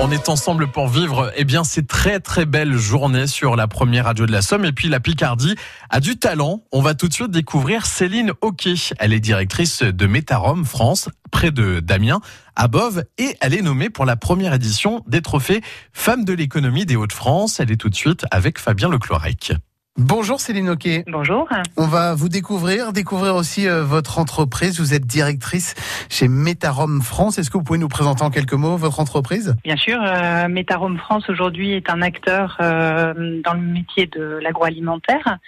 On est ensemble pour vivre eh bien ces très très belles journées sur la première radio de la Somme et puis la Picardie a du talent. On va tout de suite découvrir Céline Hockey. Elle est directrice de Metarom France près de Damien à Bove et elle est nommée pour la première édition des trophées Femmes de l'économie des Hauts-de-France. Elle est tout de suite avec Fabien Leclorec. Bonjour Céline Oquet. Bonjour. On va vous découvrir, découvrir aussi euh, votre entreprise. Vous êtes directrice chez Metarom France. Est-ce que vous pouvez nous présenter en quelques mots votre entreprise? Bien sûr, euh, Metarom France aujourd'hui est un acteur euh, dans le métier de l'agroalimentaire.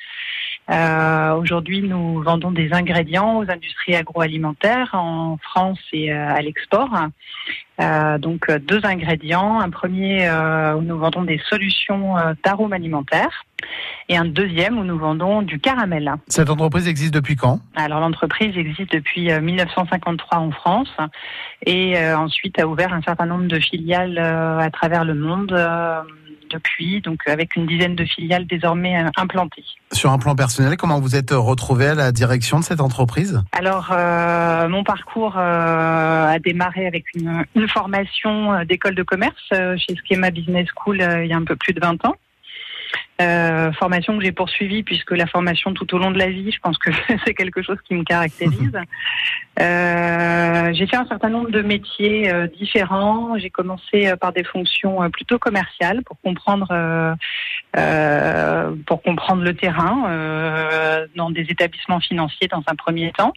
Euh, aujourd'hui, nous vendons des ingrédients aux industries agroalimentaires en France et euh, à l'export. Euh, donc deux ingrédients. Un premier où nous vendons des solutions d'arômes alimentaires et un deuxième où nous vendons du caramel. Cette entreprise existe depuis quand? Alors l'entreprise existe depuis 1953 en France et ensuite a ouvert un certain nombre de filiales à travers le monde depuis, donc avec une dizaine de filiales désormais euh, implantées. Sur un plan personnel, comment vous êtes retrouvé à la direction de cette entreprise? Alors, euh, mon parcours euh, a démarré avec une, une formation d'école de commerce chez Schema Business School il y a un peu plus de 20 ans. Euh, formation que j'ai poursuivie puisque la formation tout au long de la vie, je pense que c'est quelque chose qui me caractérise. Euh, j'ai fait un certain nombre de métiers euh, différents. J'ai commencé par des fonctions plutôt commerciales pour comprendre pour comprendre le terrain dans des établissements financiers dans un premier temps.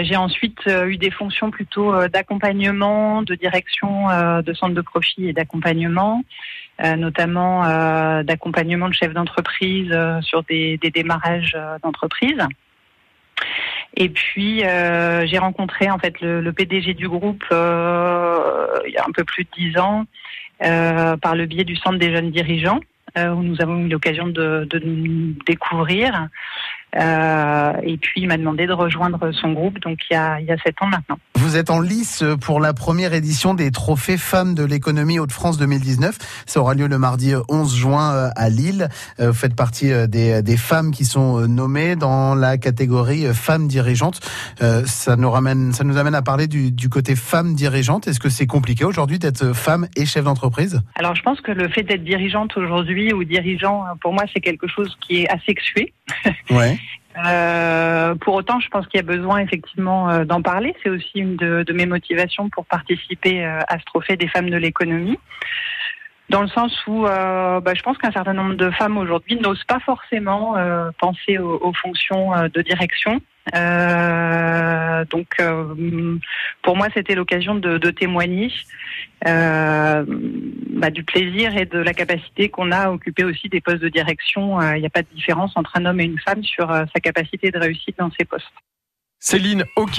Euh, j'ai ensuite eu des fonctions plutôt d'accompagnement, de direction de centres de profit et d'accompagnement. Euh, notamment euh, d'accompagnement de chefs d'entreprise euh, sur des, démarrages d'entreprise. Et puis j'ai rencontré en fait le, PDG du groupe il y a un peu plus de dix ans par le biais du centre des jeunes dirigeants où nous avons eu l'occasion de nous découvrir. Euh, et puis il m'a demandé de rejoindre son groupe, donc il y a, il y a sept ans maintenant. Vous êtes en lice pour la première édition des trophées femmes de l'économie Hauts-de-France 2019. Ça aura lieu le mardi 11 juin euh, à Lille. Euh, vous faites partie des, des femmes qui sont nommées dans la catégorie femmes dirigeantes. Ça nous ramène, ça nous amène à parler du, du côté femmes dirigeantes. Est-ce que c'est compliqué aujourd'hui d'être femme et chef d'entreprise? Alors je pense que le fait d'être dirigeante aujourd'hui ou dirigeant, pour moi, c'est quelque chose qui est asexué. Ouais. Euh, pour autant, je pense qu'il y a besoin effectivement euh, d'en parler. C'est aussi une de, mes motivations pour participer euh, à ce trophée des femmes de l'économie. Dans le sens où bah, je pense qu'un certain nombre de femmes aujourd'hui n'osent pas forcément penser aux, fonctions de direction. Donc, pour moi, c'était l'occasion de, témoigner bah, du plaisir et de la capacité qu'on a à occuper aussi des postes de direction. Il n'y a pas de différence entre un homme et une femme sur sa capacité de réussite dans ces postes. Céline, ok.